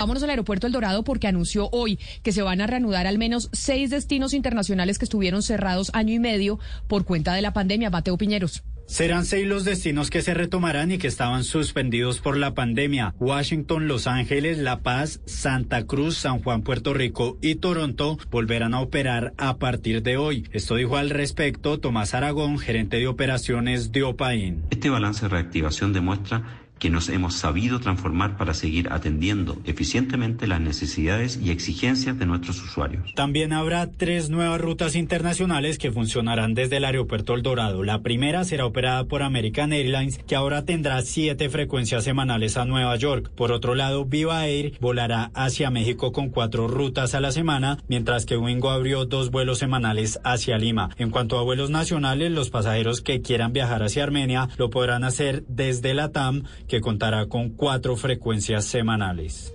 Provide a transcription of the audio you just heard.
Vámonos al aeropuerto El Dorado porque anunció hoy que se van a reanudar al menos seis destinos internacionales que estuvieron cerrados año y medio por cuenta de la pandemia. Mateo Piñeros. Serán seis los destinos que se retomarán y que estaban suspendidos por la pandemia. Washington, Los Ángeles, La Paz, Santa Cruz, San Juan, Puerto Rico y Toronto volverán a operar a partir de hoy. Esto dijo al respecto Tomás Aragón, gerente de operaciones de OPAIN. Este balance de reactivación demuestra que nos hemos sabido transformar para seguir atendiendo eficientemente las necesidades y exigencias de nuestros usuarios. También habrá tres nuevas rutas internacionales que funcionarán desde el aeropuerto El Dorado. La primera será operada por American Airlines, que ahora tendrá siete frecuencias semanales a Nueva York. Por otro lado, Viva Air volará hacia México con cuatro rutas a la semana, mientras que Wingo abrió dos vuelos semanales hacia Lima. En cuanto a vuelos nacionales, los pasajeros que quieran viajar hacia Armenia lo podrán hacer desde la TAM, que contará con cuatro frecuencias semanales.